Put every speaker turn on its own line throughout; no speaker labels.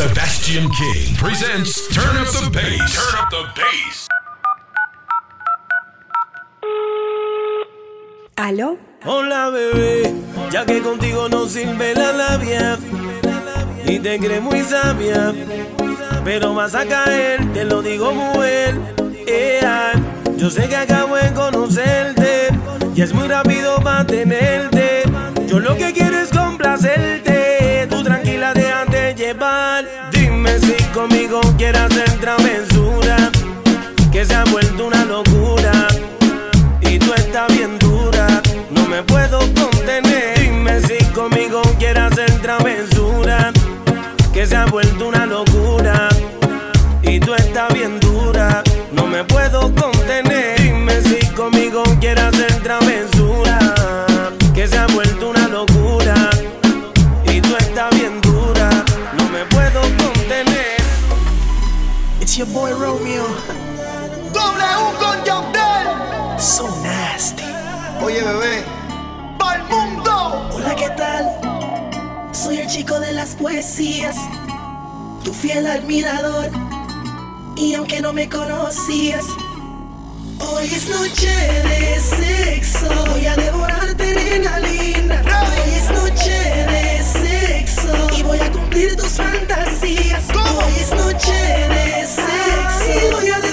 Sebastian King presents Turn Up the Bass. Turn Up the Bass.
¿Aló?
Hola, bebé. Ya que contigo no sirve la labia. Y te crees muy sabia. Pero vas a caer, te lo digo, mujer. Yeah. Yo sé que acabo de conocerte. Y es muy rápido mantenerte. Yo lo que quiero es complacerte quieras
de bebé. El mundo!
Hola, ¿qué tal? Soy el chico de las poesías, tu fiel admirador. Y aunque no me conocías, hoy es noche de sexo. Voy a devorarte adrenalina. Hoy es noche de sexo. Y voy a cumplir tus fantasías. Hoy es noche de sexo. Y voy a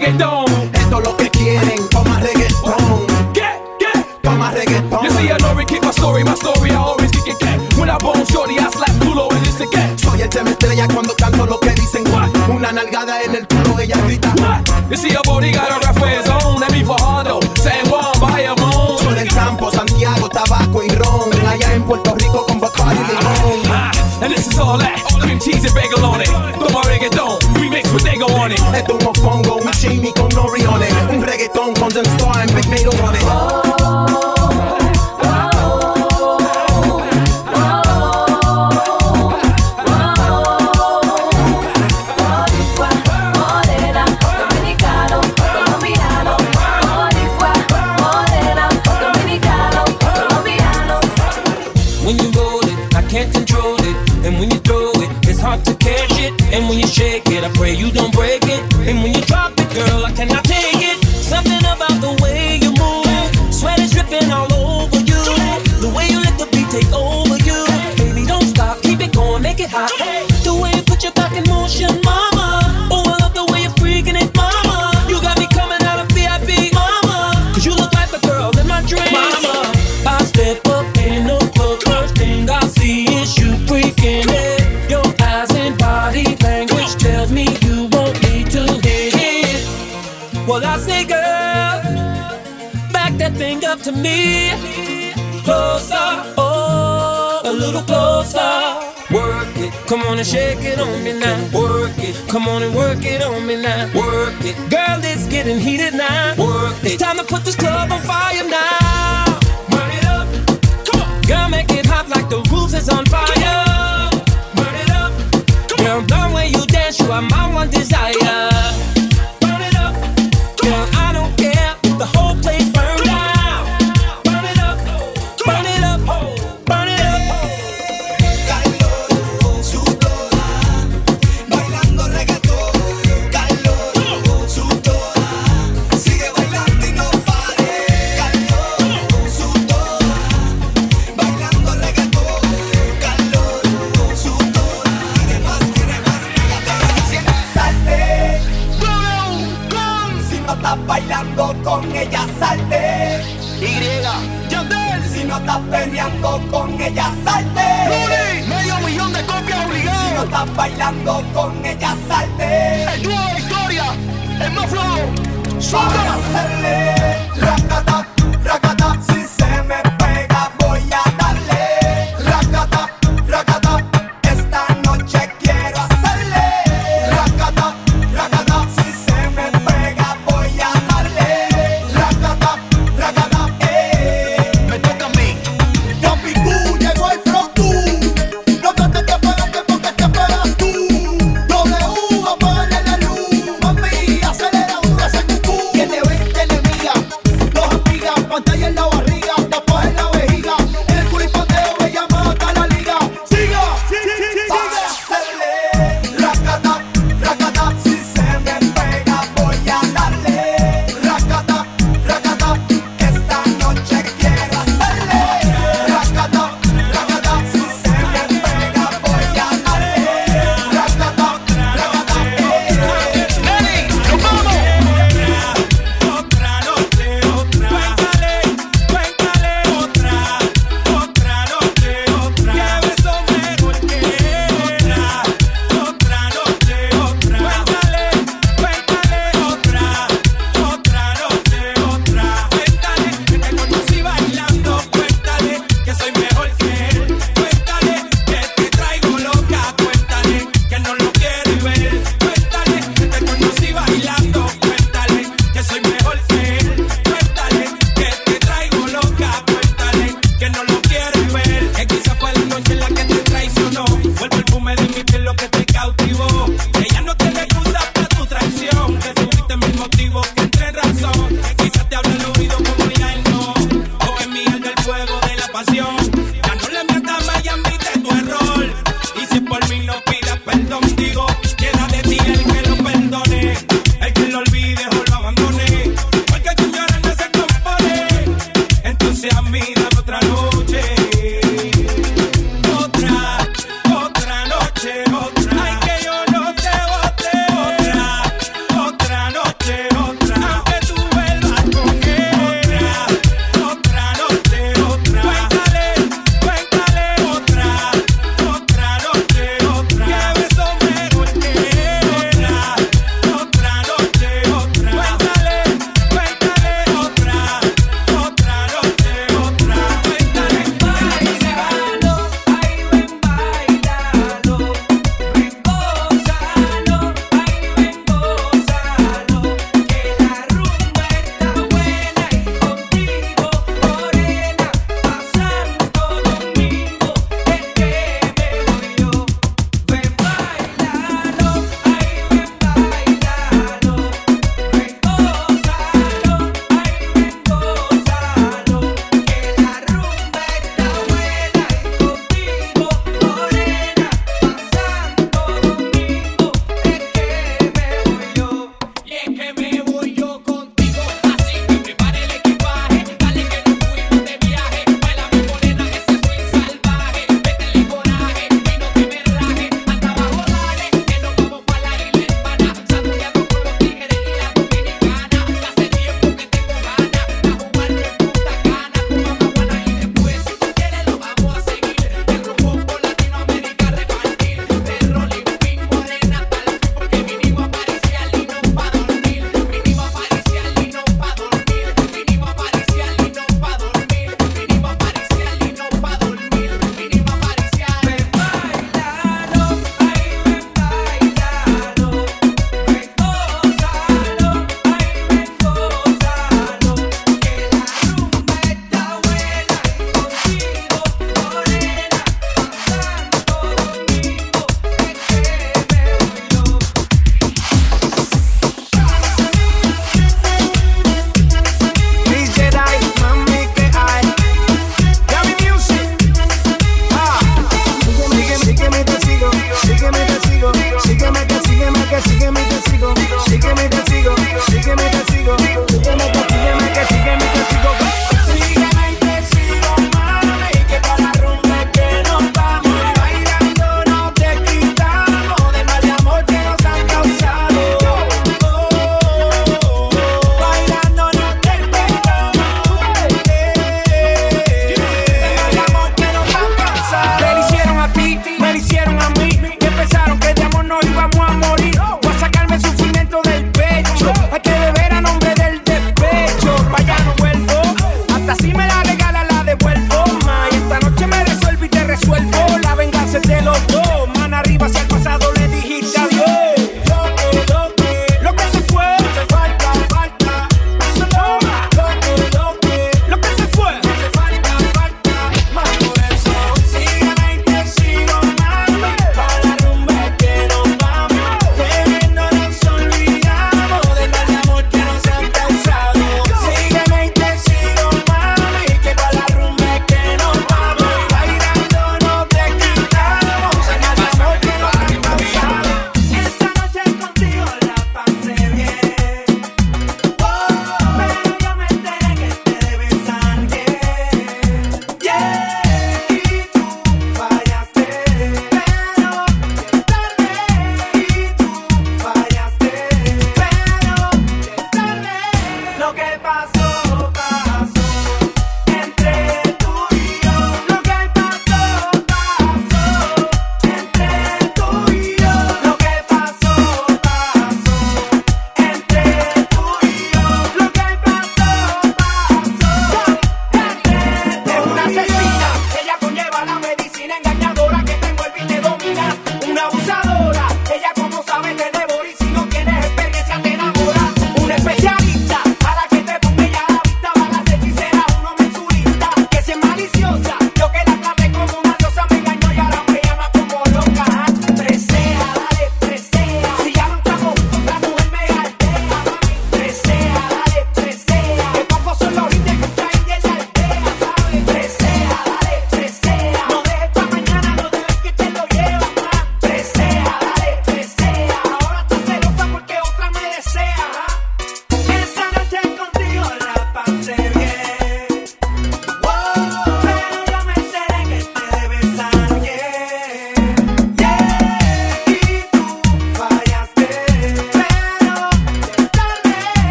Esto es lo que quieren, toma reggaetón.
¿Qué? ¿Qué?
Toma reggaetón.
You see, I know we keep my story, my story, I always kick it, get. When I bone shorty, I slap culo and dice que.
Soy el tema estrella cuando canto lo que dicen. Una nalgada en el culo, ella grita.
What? You see, a body got
wanna shake it on me now. Work it. Come on and work it on me now. Work it. Girl, it's getting heated now. Work it. It's time to put this club on fire now. Burn it up. Come on. Girl, make it hot like the roof is on fire.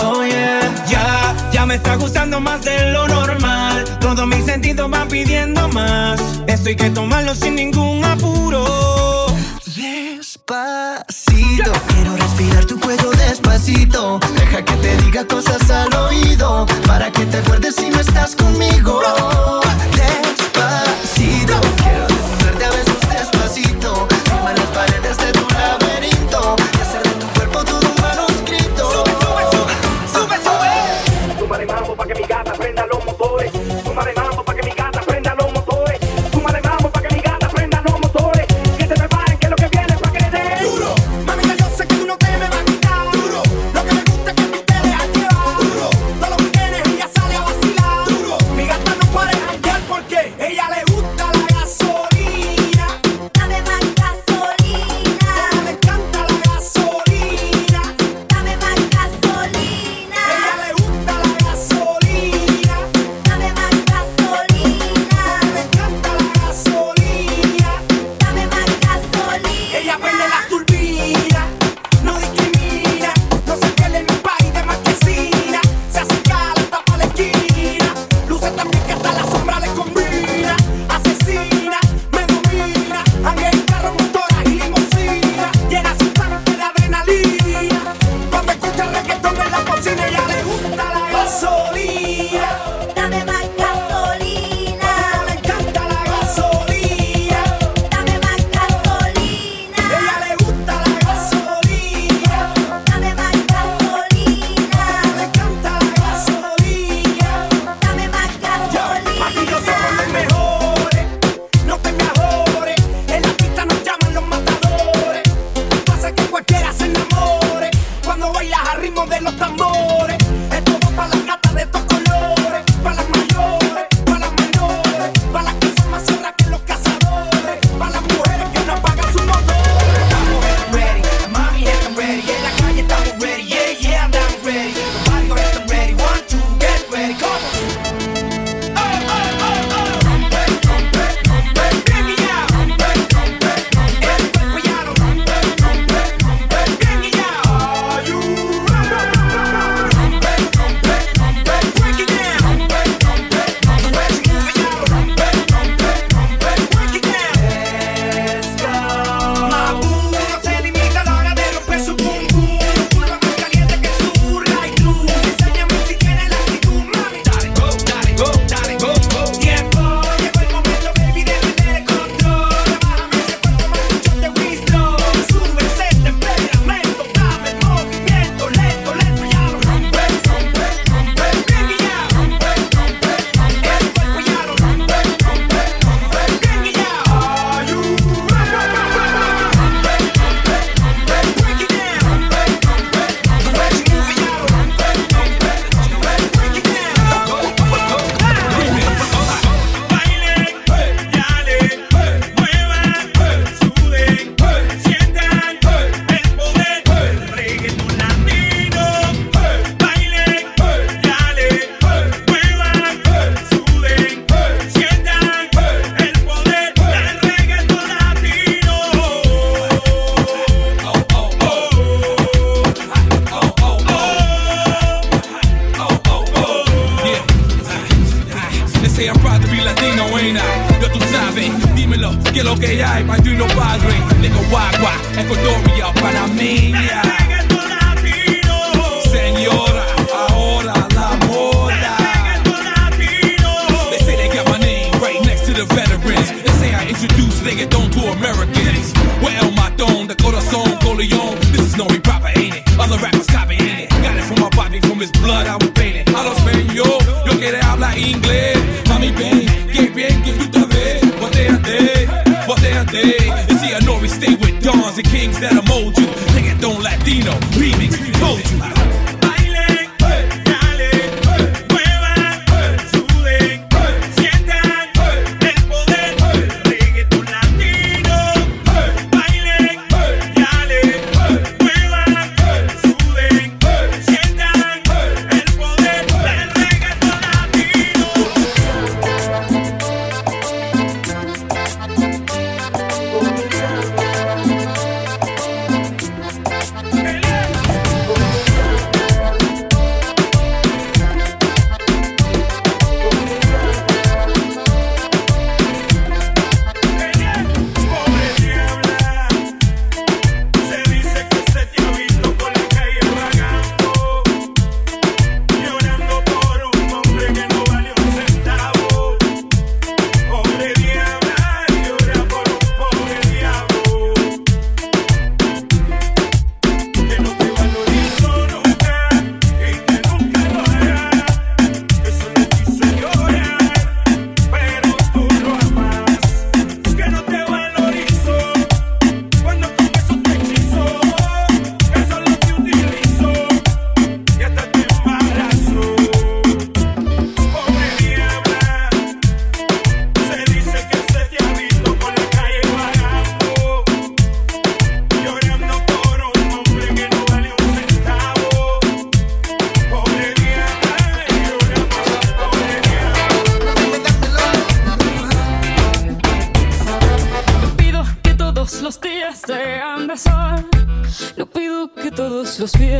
Oh yeah, ya, ya me está gustando más de lo normal. Todos mis sentidos van pidiendo más. Esto hay que tomarlo sin ningún apuro.
Despacito, quiero respirar tu cuello despacito. Deja que te diga cosas al oído para que te acuerdes si no estás conmigo.
lo que hay, pa' you no
padre, nigga guagua, Ecuadoria, Panameña. Señora, ahora la moda. They say they got my name right next to the veterans. They say I introduce to Americans. Well, my don, the corazón, Coleon. This is no hip ain't it? Other rappers copy, ain't it? Got it from my body, from his blood, I kings that'll mold you. Nigga, don't Latino remix. Told you.
was wir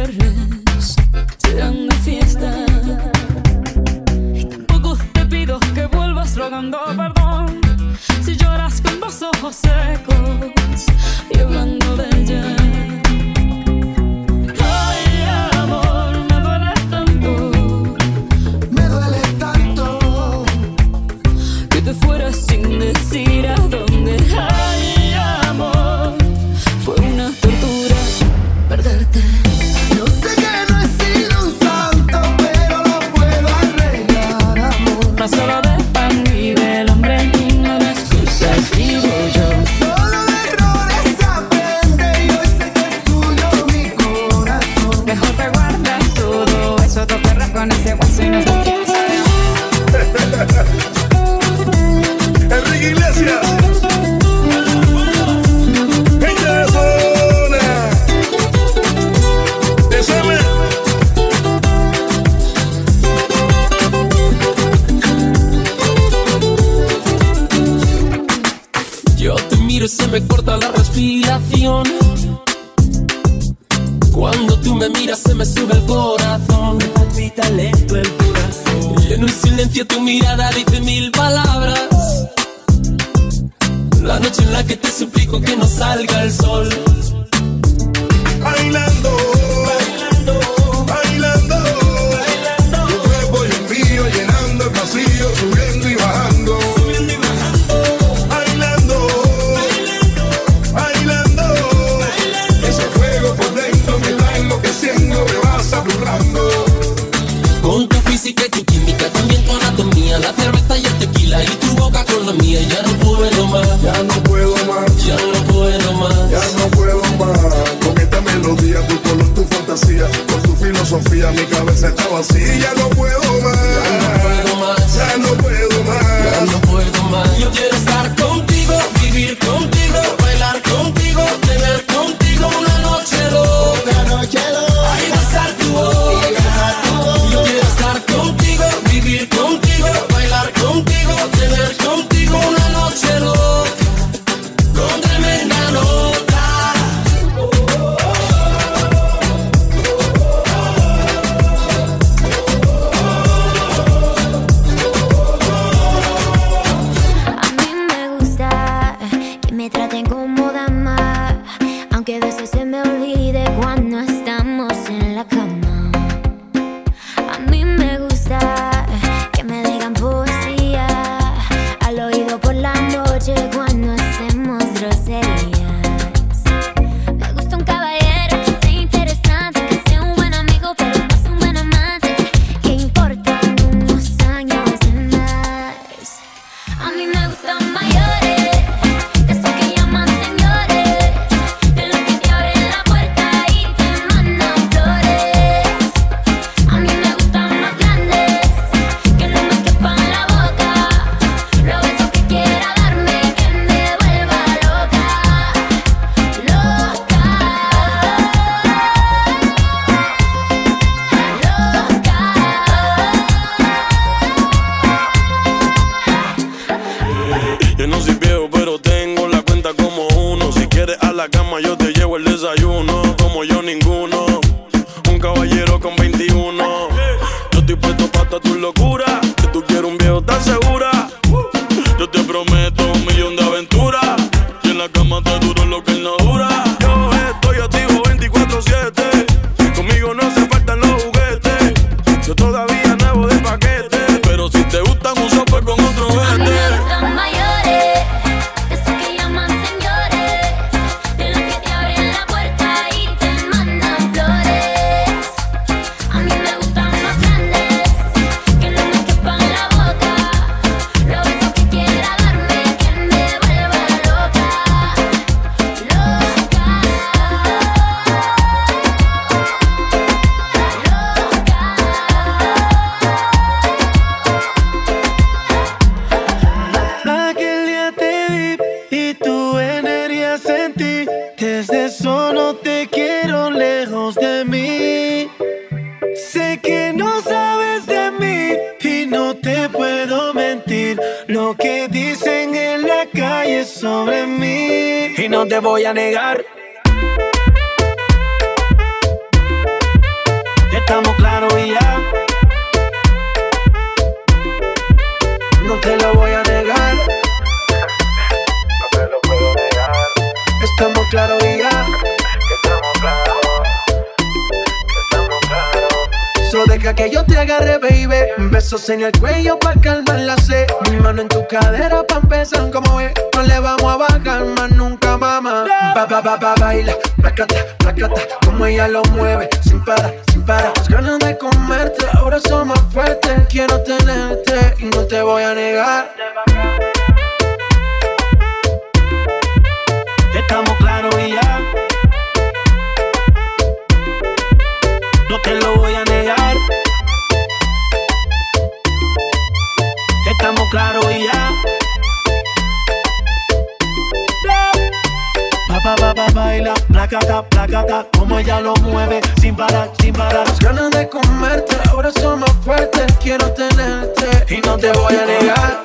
baila, placata, placata, como ella lo mueve, sin parar, sin parar. Las ganas de comerte, ahora son más fuertes, quiero tenerte y no te voy a negar.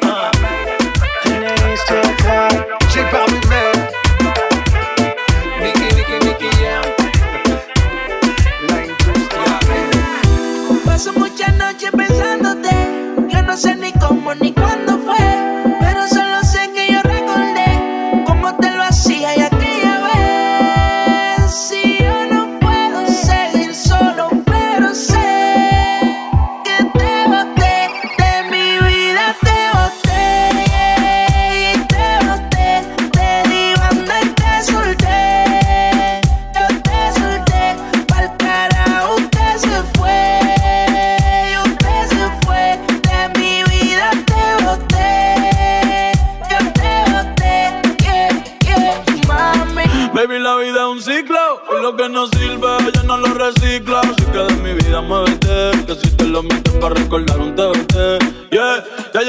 Eh.
Paso muchas noches pensándote, yo no sé ni cómo ni cuándo.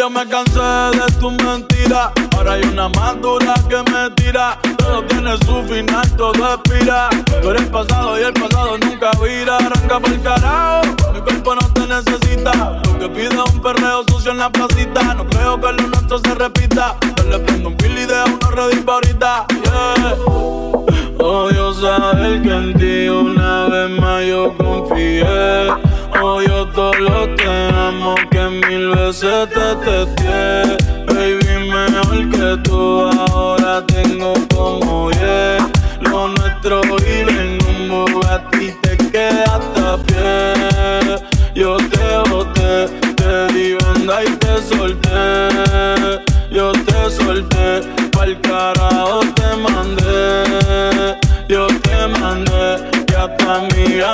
yo
me cansé de tus mentira, Ahora hay una más dura que me tira. Todo tiene su final, todo expira. Tú eres pasado y el pasado nunca vira. Arranca por el carajo, mi cuerpo no te necesita. Lo que pide es un perreo sucio en la placita. No creo que lo nuestro se repita. Yo le prendo un fil y dejo una redimpa ahorita. Yeah. Odio oh, saber que en ti una vez más yo confié odio todo lo que amo, que mil veces te testé. Baby, mejor que tú, ahora tengo como yeah. Lo nuestro y en un Bugatti te quedaste a pie. Yo te boté, te di y te solté. Yo te solté, pa'l carajo te mandé. Yo te mandé, ya hasta amiga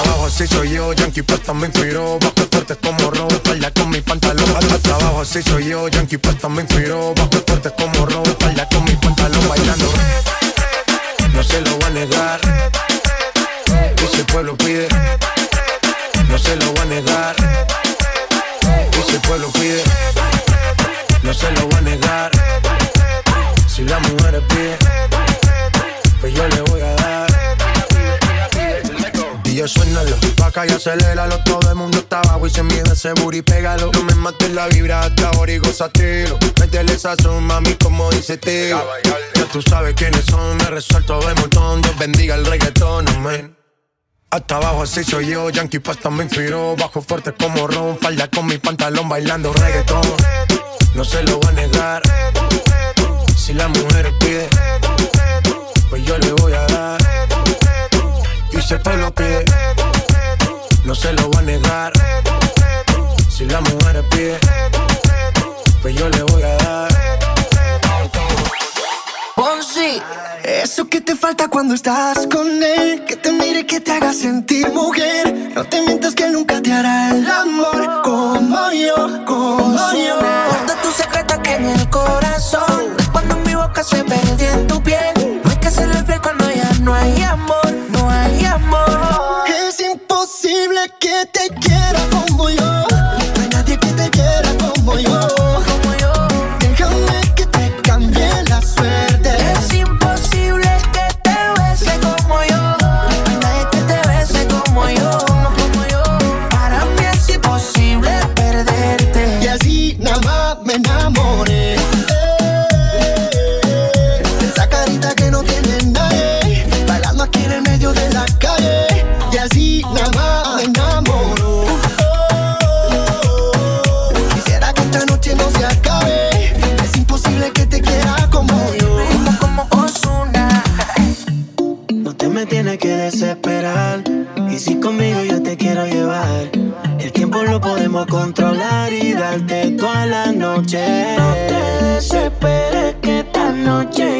abajo así soy yo, Yankee pues también inspiró Bajo fuerte como Ron, espalda con mi pantalón. Hasta abajo así soy yo, Yankee pues también inspiró Bajo fuerte como Ron, espalda con mi pantalón Bailando, no se lo voy a negar. El pueblo pide No se lo voy a negar. El pueblo pide No se lo voy a negar. Si las mujeres piden Pues yo le voy a dar y yo suénalo, acá y aceléralo Todo el mundo está abajo y se mide ese booty, pégalo. No me mates la vibra hasta ahora y gózatelo Métele sazón, mami, como dice Teo. Ya tú sabes quiénes son, me resuelto de montón. Dios bendiga el reggaetón, amén. Hasta abajo así soy yo, Yankee Pasta me inspiró. Bajo fuerte como Ron, falda con mi pantalón bailando reggaetón. No se lo voy a negar. Si la mujer pide Pues yo le voy a dar y si el pueblo pide, no se lo voy a negar. Si la mujer pide, pues yo le voy a dar.
Ponzi, eso que te falta cuando estás con él, que te mire, que te haga sentir mujer. No te mientas que nunca te hará el amor como yo, como yo.
Guarda tu secreto aquí en el corazón. Cuando mi boca se perdió en tu piel. No hay que serle fiel cuando ya no hay amor.
Es imposible que te quiera como yo.
Controlar y darte toda la noche.
No te desesperes
que
esta noche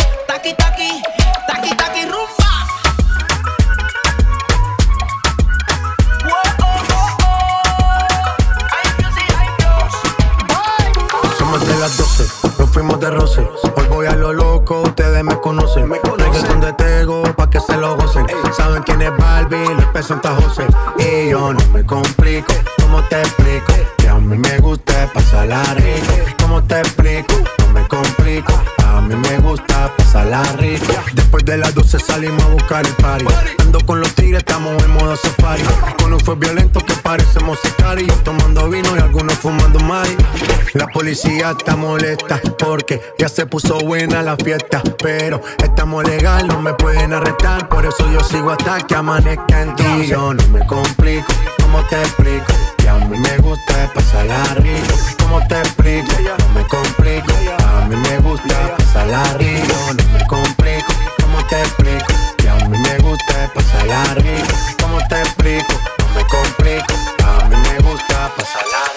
policía está molesta porque ya se puso buena la fiesta. Pero estamos legal, no me pueden arrestar. Por eso yo sigo hasta que amanezca en ti. Yo no me complico, ¿cómo te explico? Que a mí me gusta pasarla rico. ¿Cómo te explico? No me complico. A mí me gusta pasarla rico. No me complico, ¿cómo te explico? Que a mí me gusta pasarla rico. ¿Cómo te explico? No me complico. A mí me gusta pasarla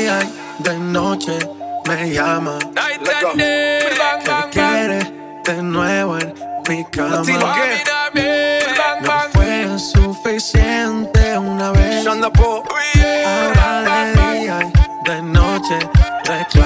de noche me llama. ¿Qué quieres de nuevo en mi cama? No fue suficiente una vez. Ahora de día y de noche reclamo.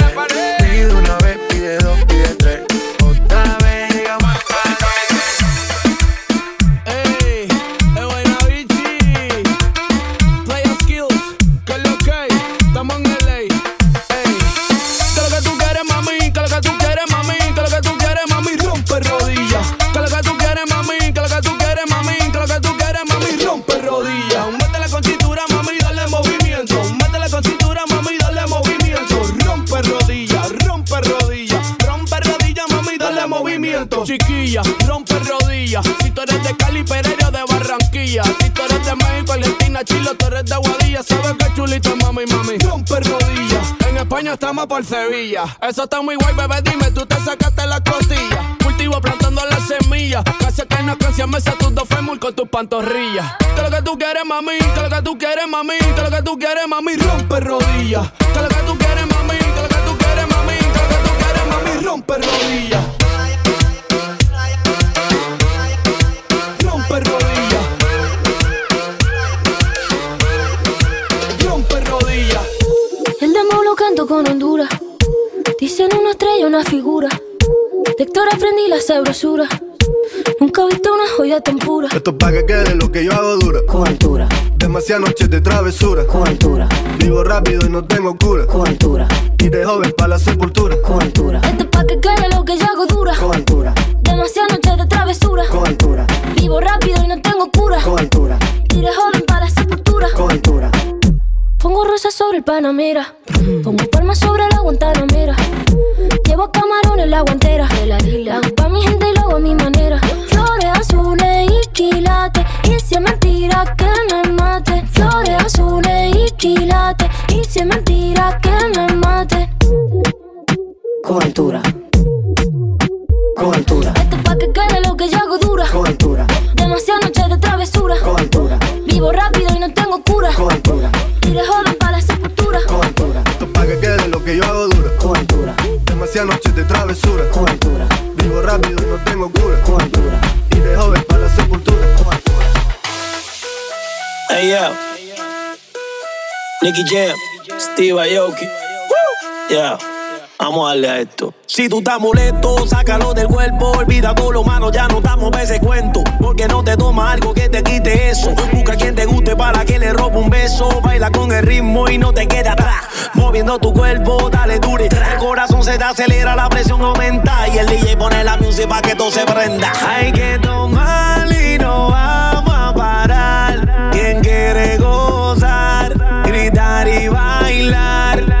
Eso está muy guay, bebé, dime, tú te sacaste la costilla. Cultivo plantando las semillas. Casi que no canción me sé tus dos fémur con tus pantorrillas. Que lo que tú quieres, mami, que lo que tú quieres, mami, que lo que tú quieres, mami, rompe rodillas.
Esto es pa' que quede lo que yo hago dura.
Con altura.
Demasiadas noches de travesura.
Con altura.
Vivo rápido y no tengo cura.
Con altura.
Y de joven pa' la sepultura.
Con altura. Esto es pa' que quede lo que yo hago dura.
Con altura.
Demasiadas noches de travesura.
Con altura.
Vivo rápido y no tengo cura.
Con altura.
Y de joven para la sepultura.
Con altura.
Pongo rosas sobre el Panamera. Pongo Y si es mentira que me mate.
Con altura. Con altura.
Esto es pa' que quede lo que yo hago dura.
Con altura.
Demasiadas noches de travesura.
Con altura.
Vivo rápido y no tengo cura.
Con altura.
Y de joven para la sepultura.
Con altura. Esto es pa' que quede lo que yo hago dura.
Con altura.
Demasiadas noches de travesura.
Con altura.
Vivo rápido y no tengo cura.
Con altura.
Y de joven para la sepultura. Con altura.
Hey, yeah. Nicky Jam, Steve Aoki. Yeah. Vamos a darle a esto. Si tú estás molesto, sácalo del cuerpo. Olvida todo lo malo, ya no estamos pa' ese cuento. Porque no te toma algo que te quite eso. Busca quien te guste para que le robe un beso. Baila con el ritmo y no te quede atrás. Moviendo tu cuerpo, dale dure. El corazón se te acelera, la presión aumenta. Y el DJ pone la música para que todo se prenda. Hay que tomar y no vamos a parar. Quien quiere gozar, gritar y bailar.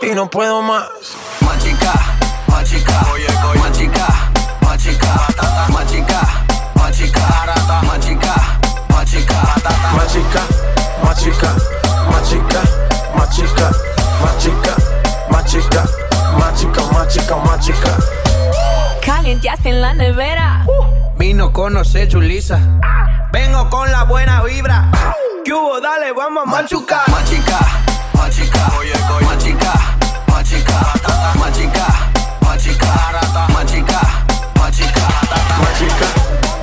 Y no puedo más.
Más chica, más chica. Más chica, más chica. Más chica, más chica. Más chica, más chica.
Más chica, más chica, más chica, más chica, más chica, más chica, más chica, más chica, más chica.
Calienteaste en la nevera.
Vino conoce Julisa. Vengo con la buena vibra. ¿Qué hubo? Dale, vamos a machucar. Más chica, más chica. Más chica, más chica.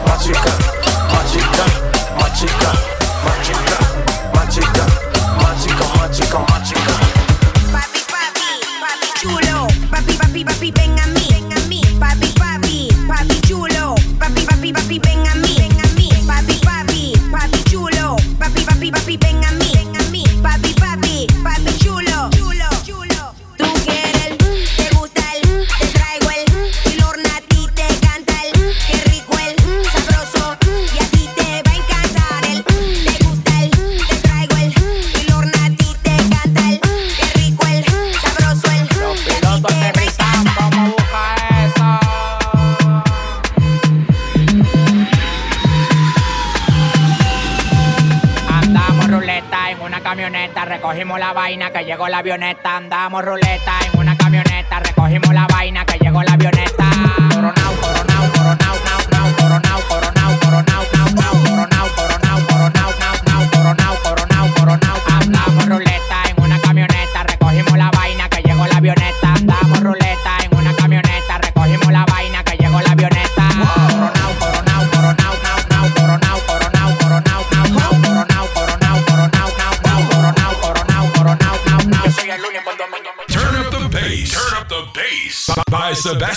Más chica,
vaina que llegó la avioneta. Andamos ruleta en una camioneta, recogimos la vaina que llegó la avioneta.